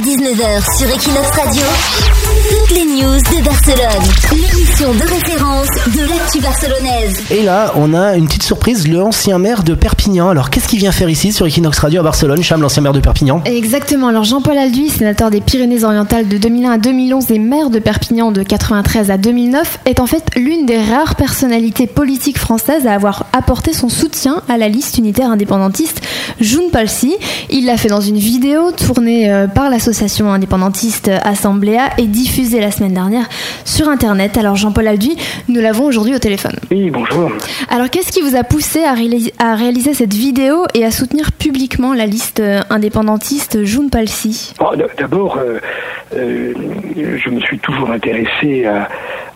18h-19h sur Equinox Radio, toutes les news de Barcelone. L'émission de référence de l'actu barcelonaise. Et là, on a une petite surprise, l'ancien maire de Perpignan. Alors, qu'est-ce qu'il vient faire ici sur Equinox Radio à Barcelone Cham, l'ancien maire de Perpignan? Exactement. Alors, Jean-Paul Alduy, sénateur des Pyrénées-Orientales de 2001 à 2011 et maire de Perpignan de 93 à 2009, est en fait l'une des rares personnalités politiques françaises à avoir apporté son soutien à la liste unitaire indépendantiste June Palsy. Il l'a fait dans une vidéo tournée euh, par l'association indépendantiste Assembléa et diffusée la semaine dernière sur Internet. Alors Jean-Paul Alduy, nous l'avons aujourd'hui au téléphone. Oui, bonjour. Alors qu'est-ce qui vous a poussé à, réaliser, à réaliser cette vidéo et à soutenir publiquement la liste euh, indépendantiste June Palsy D'abord, euh, euh, je me suis toujours intéressé à,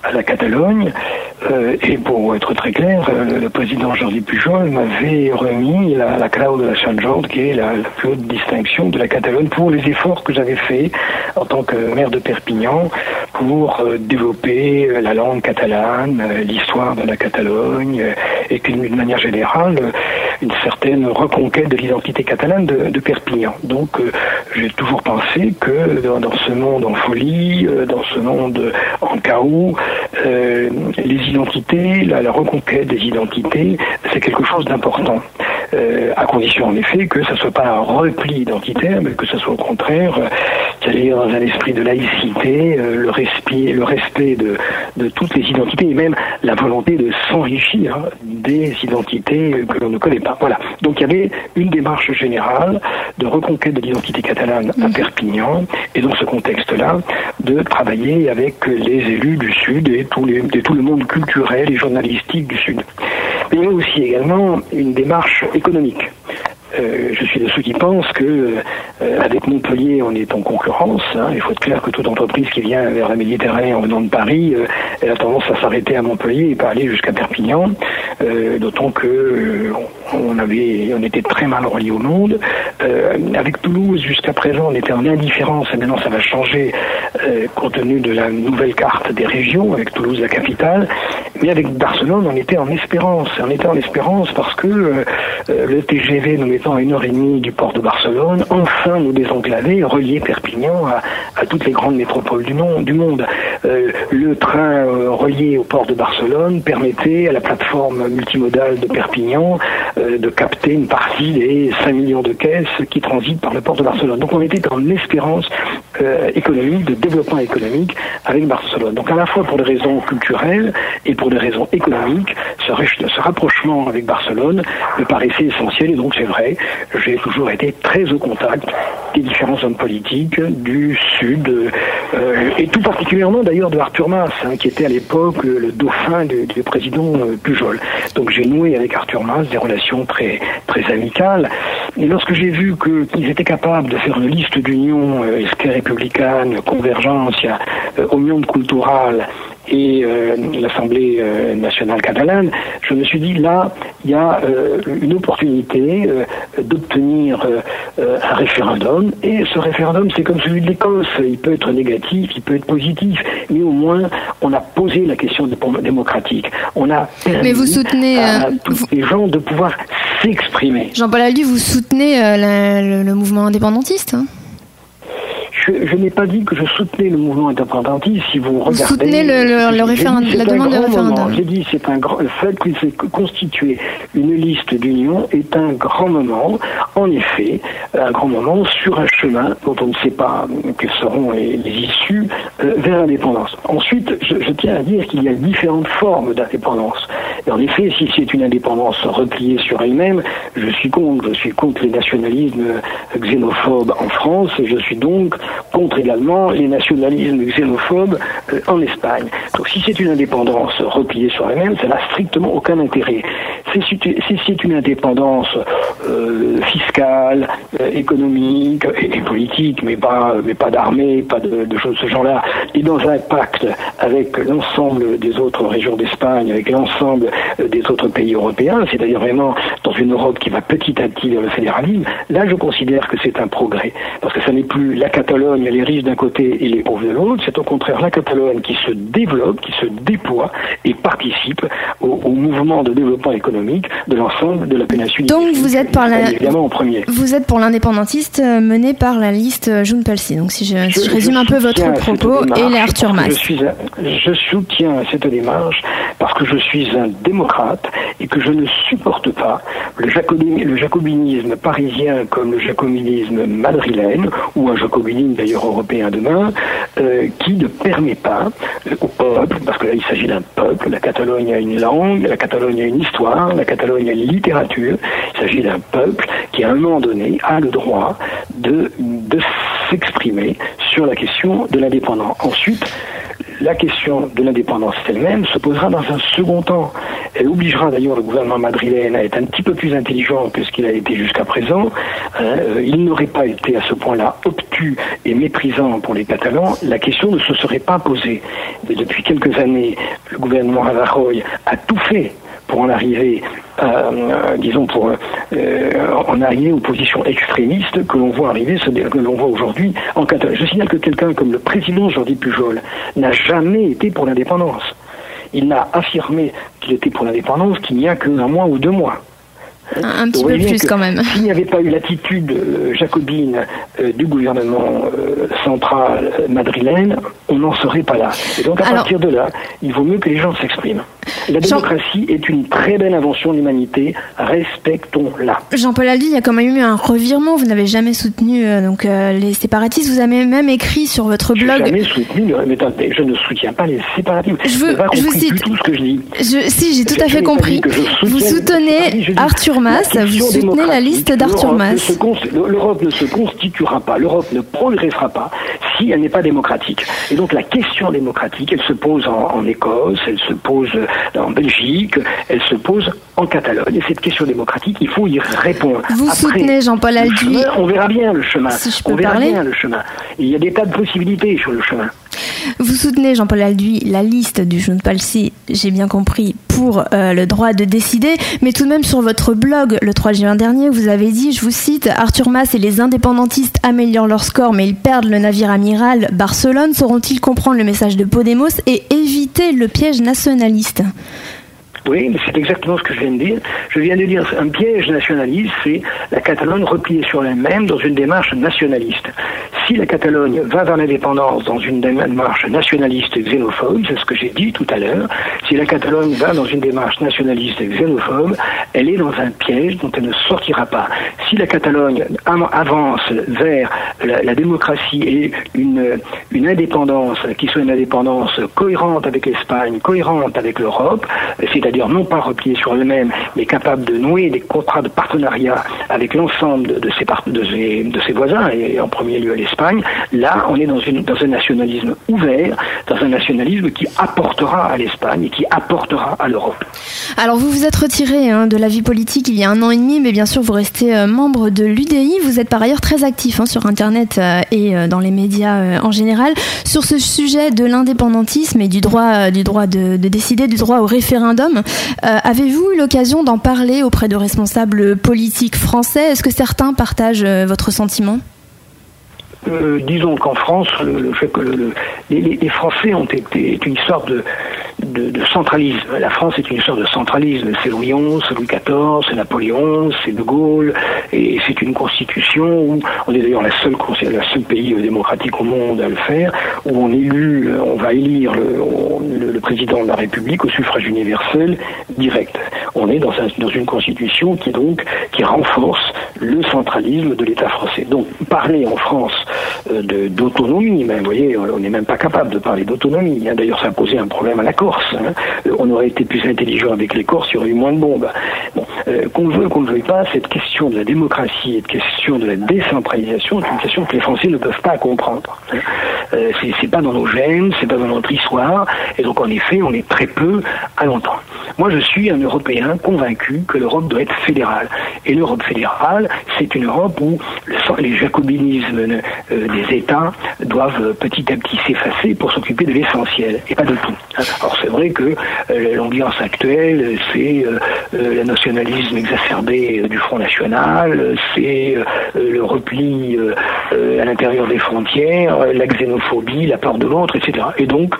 à la Catalogne. Euh, et pour être très clair, euh, le président Jordi Pujol m'avait remis la, la de la Sant Jordi, qui est la, la, plus haute distinction de la Catalogne, pour les efforts que j'avais faits en tant que maire de Perpignan pour euh, développer la langue catalane, l'histoire de la Catalogne, et qu'une manière générale, une certaine reconquête de l'identité catalane de, Perpignan. Donc j'ai toujours pensé que dans, ce monde en folie, dans ce monde en chaos, les identités, la, reconquête des identités, c'est quelque chose d'important. Euh, à condition en effet que ça soit pas un repli identitaire, mais que ça soit au contraire, euh, dans un esprit de laïcité, euh, le, respect, le respect de, de toutes les identités et même la volonté de s'enrichir des identités que l'on ne connaît pas. Voilà. Donc il y avait une démarche générale de reconquête de l'identité catalane à Perpignan et dans ce contexte-là de travailler avec les élus du Sud et tout, les, et tout le monde culturel et journalistique du Sud. Mais il y a aussi également une démarche économique. Euh, je suis de ceux qui pensent que euh, avec Montpellier, on est en concurrence. Hein. Il faut être clair que toute entreprise qui vient vers la Méditerranée en venant de Paris, euh, elle a tendance à s'arrêter à Montpellier et pas aller jusqu'à Perpignan. D'autant que on avait, on était très mal relié au monde. avec Toulouse, jusqu'à présent, on était en indifférence. Et maintenant, ça va changer compte tenu de la nouvelle carte des régions, avec Toulouse la capitale. Mais avec Barcelone, on était en espérance. On était en espérance parce que le TGV nous mettant à une heure et demie du port de Barcelone, enfin nous désenclaver, relier Perpignan à, toutes les grandes métropoles du, nom, du monde. Euh, le train euh, relié au port de Barcelone permettait à la plateforme multimodale de Perpignan euh, de capter une partie des 5 millions de caisses qui transitent par le port de Barcelone. Donc on était en espérance euh, économique, de développement économique avec Barcelone. Donc à la fois pour des raisons culturelles et pour des raisons économiques, ce, ce rapprochement avec Barcelone me paraissait essentiel et donc c'est vrai, j'ai toujours été très au contact des différents hommes politiques du Sud, euh, et tout particulièrement d'ailleurs de Arthur Mas, hein, qui était à l'époque le dauphin du, du président euh, Pujol. Donc j'ai noué avec Arthur Mas des relations très, très amicales. Et lorsque j'ai vu qu'ils étaient capables de faire une liste d'union euh, républicaine, convergence, euh, union culturelle et euh, l'Assemblée euh, nationale catalane, je me suis dit là, il y a euh, une opportunité d'obtenir un référendum. Et ce référendum, c'est comme celui de l'Écosse. Il peut être négatif, il peut être positif, mais au moins, on a posé la question démocratique. On a permis mais vous soutenez, à tous les gens de pouvoir s'exprimer. Jean-Paul Aldu, vous soutenez la, le, le, mouvement indépendantiste hein? Je, je n'ai pas dit que je soutenais le mouvement indépendantiste. Si vous, vous regardez, soutenez le, le, le référendum, la demande de référendum. J'ai dit c'est un grand, le fait qu'il s'est constitué une liste d'union est un grand moment. En effet, un grand moment sur un chemin dont on ne sait pas quelles seront les, les issues euh, vers l'indépendance. Ensuite, je, je, tiens à dire qu'il y a différentes formes d'indépendance. Et en effet, si c'est une indépendance repliée sur elle-même, je suis contre. Je suis contre les nationalismes xénophobes en France et je suis donc contre également les nationalismes xénophobes euh, en Espagne. Donc si c'est une indépendance repliée sur elle-même, ça n'a strictement aucun intérêt. Si c'est une indépendance euh, fiscale, euh, économique et, politique, mais pas, mais pas d'armée, pas de, de, choses de ce genre-là, et dans un pacte avec l'ensemble des autres régions d'Espagne, avec l'ensemble des autres pays européens, c'est-à-dire vraiment une Europe qui va petit à petit vers le fédéralisme, là je considère que c'est un progrès. Parce que ça n'est plus la Catalogne, les riches d'un côté et les pauvres de l'autre, c'est au contraire la Catalogne qui se développe, qui se déploie et participe au, mouvement de développement économique de l'ensemble de la péninsule. Donc vous êtes, par la... évidemment en premier. vous êtes pour l'indépendantiste euh, mené par la liste euh, June Pelsi. Donc si je, résume un peu votre propos et les Arthur Mas. Je soutiens cette démarche parce que je suis un démocrate et que je ne supporte pas le, jacobinisme parisien comme le jacobinisme madrilène, ou un jacobinisme d'ailleurs européen demain, euh, qui ne permet pas euh, au peuple, parce que là il s'agit d'un peuple, la Catalogne a une langue, la Catalogne a une histoire, la Catalogne a une littérature, il s'agit d'un peuple qui à un moment donné a le droit de, de s'exprimer sur la question de l'indépendance. Ensuite, la question de l'indépendance elle-même se posera dans un second temps. Elle obligera d'ailleurs le gouvernement madrilène à être un petit peu plus intelligent que ce qu'il a été jusqu'à présent. Hein, euh, il n'aurait pas été à ce point-là obtus et méprisant pour les Catalans. La question ne se serait pas posée. Mais depuis quelques années, le gouvernement Rajoy a tout fait pour en arriver, euh, disons, pour euh, en arriver aux positions extrémistes que l'on voit arriver, que l'on voit aujourd'hui en Catalogne. Je signale que quelqu'un comme le président Jordi Pujol n'a jamais été pour l'indépendance. Il n'a affirmé qu'il était pour l'indépendance qu'il n'y a qu'un mois ou deux mois. Un, petit peu plus quand même. S'il n'y avait pas eu l'attitude euh, jacobine euh, du gouvernement euh, central madrilène, on n'en serait pas là. Et donc à partir de là, il vaut mieux que les gens s'expriment. La démocratie est une très belle invention de l'humanité, respectons-la. Jean-Paul Aldi, il y a quand même eu un revirement, vous n'avez jamais soutenu donc, les séparatistes, vous avez même écrit sur votre blog... Jamais soutenu, mais je ne soutiens pas les séparatistes. Je, veux, je vous cite... tout ce que je dis. si, j'ai tout à fait compris. Vous soutenez Arthur vous soutenez la liste d'Arthur Mas. L'Europe ne se constituera pas, l'Europe ne progressera pas si elle n'est pas démocratique. Et donc la question démocratique, elle se pose en, Écosse, elle se pose en Belgique, elle se pose en Catalogne. Et cette question démocratique, il faut y répondre. Vous soutenez Jean-Paul Alduy On verra bien le chemin. on verra bien le chemin. il y a des tas de possibilités sur le chemin. Vous soutenez, Jean-Paul Alduy, la liste du Jeune Palsy, j'ai bien compris, pour euh, le droit de décider, mais tout de même sur votre blog, le 3 juin dernier, vous avez dit, je vous cite, Arthur Mas et les indépendantistes améliorent leur score, mais ils perdent le navire amiral Barcelone. Sauront-ils comprendre le message de Podemos et éviter le piège nationaliste? Oui, c'est exactement ce que je viens de dire. Je viens de dire un piège nationaliste, c'est la Catalogne repliée sur elle-même dans une démarche nationaliste. Si la Catalogne va vers l'indépendance dans une démarche nationaliste xénophobe, c'est ce que j'ai dit tout à l'heure, si la Catalogne va dans une démarche nationaliste xénophobe, elle est dans un piège dont elle ne sortira pas. Si la Catalogne avance vers la, démocratie et une, indépendance qui soit une indépendance cohérente avec l'Espagne, cohérente avec l'Europe, c'est-à-dire non pas repliée sur elle-même, mais capable de nouer des contrats de partenariat avec l'ensemble de, ses, de, ses, voisins, et en premier lieu l'Espagne, là, on est dans, un nationalisme ouvert, dans un nationalisme qui apportera à l'Espagne et qui apportera à l'Europe. Alors, vous vous êtes retiré hein, de la vie politique il y a un an et demi, mais bien sûr, vous restez euh, membre de l'UDI. Vous êtes par ailleurs très actif hein, sur Internet euh, et euh, dans les médias en général sur ce sujet de l'indépendantisme et du droit, du droit de, de décider, du droit au référendum. Avez-vous eu l'occasion d'en parler auprès de responsables politiques français? Est-ce que certains partagent votre sentiment? Euh, disons qu'en France, le, fait que les, Français ont été une sorte de, de, centralisme. La France est une sorte de centralisme. C'est Louis XI, c'est Louis XIV, c'est Napoléon, c'est De Gaulle, et c'est une constitution où on est d'ailleurs la seule, la pays démocratique au monde à le faire, où on élu, on va élire le, le, président de la République au suffrage universel direct. On est dans, dans une constitution qui donc qui renforce le centralisme de l'État français. Donc parler en France euh, d'autonomie, vous voyez, on n'est même pas capable de parler d'autonomie. Hein. D'ailleurs, ça a posé un problème à la Corse. Hein. Euh, on aurait été plus intelligent avec les Corses, il y aurait eu moins de bombes. Bon, euh, qu'on veut, qu'on ne veuille pas, cette question de la démocratie et de question de la décentralisation est une question que les Français ne peuvent pas comprendre. Hein. Euh, c'est pas dans nos gènes, c'est pas dans notre histoire, et donc en effet, on est très peu à l'entendre. Moi, je suis un Européen convaincu que l'Europe doit être fédérale. Et l'Europe fédérale, c'est une Europe où les jacobinismes des États doivent petit à petit s'effacer pour s'occuper de l'essentiel et pas de tout. Alors c'est vrai que l'ambiance actuelle, c'est le nationalisme exacerbé du Front National, c'est le repli à l'intérieur des frontières, la xénophobie, la peur de l'autre, etc. Et donc,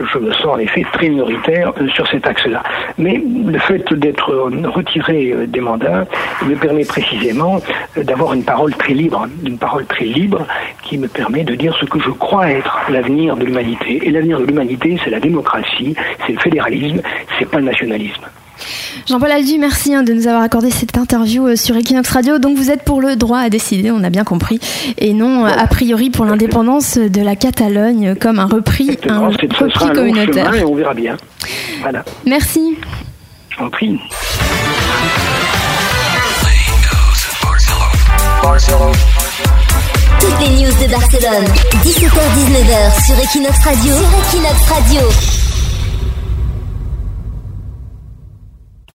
je me sens en effet très minoritaire sur cet axe-là. Mais le fait d'être retiré des mandats me permet précisément d'avoir une parole très libre, une parole très libre qui me permet de dire ce que je crois être l'avenir de l'humanité. Et l'avenir de l'humanité, c'est la démocratie, c'est le fédéralisme, c'est pas le nationalisme. Jean-Paul Aldu, merci hein, de nous avoir accordé cette interview euh, sur Equinox Radio. Donc vous êtes pour le droit à décider, on a bien compris, et non euh, a priori pour l'indépendance de la Catalogne comme un repris, un repris communautaire. et on verra bien. Voilà. Merci. Je Toutes les news de Barcelone, 17h-19h sur Equinox Radio. Sur Equinox Radio.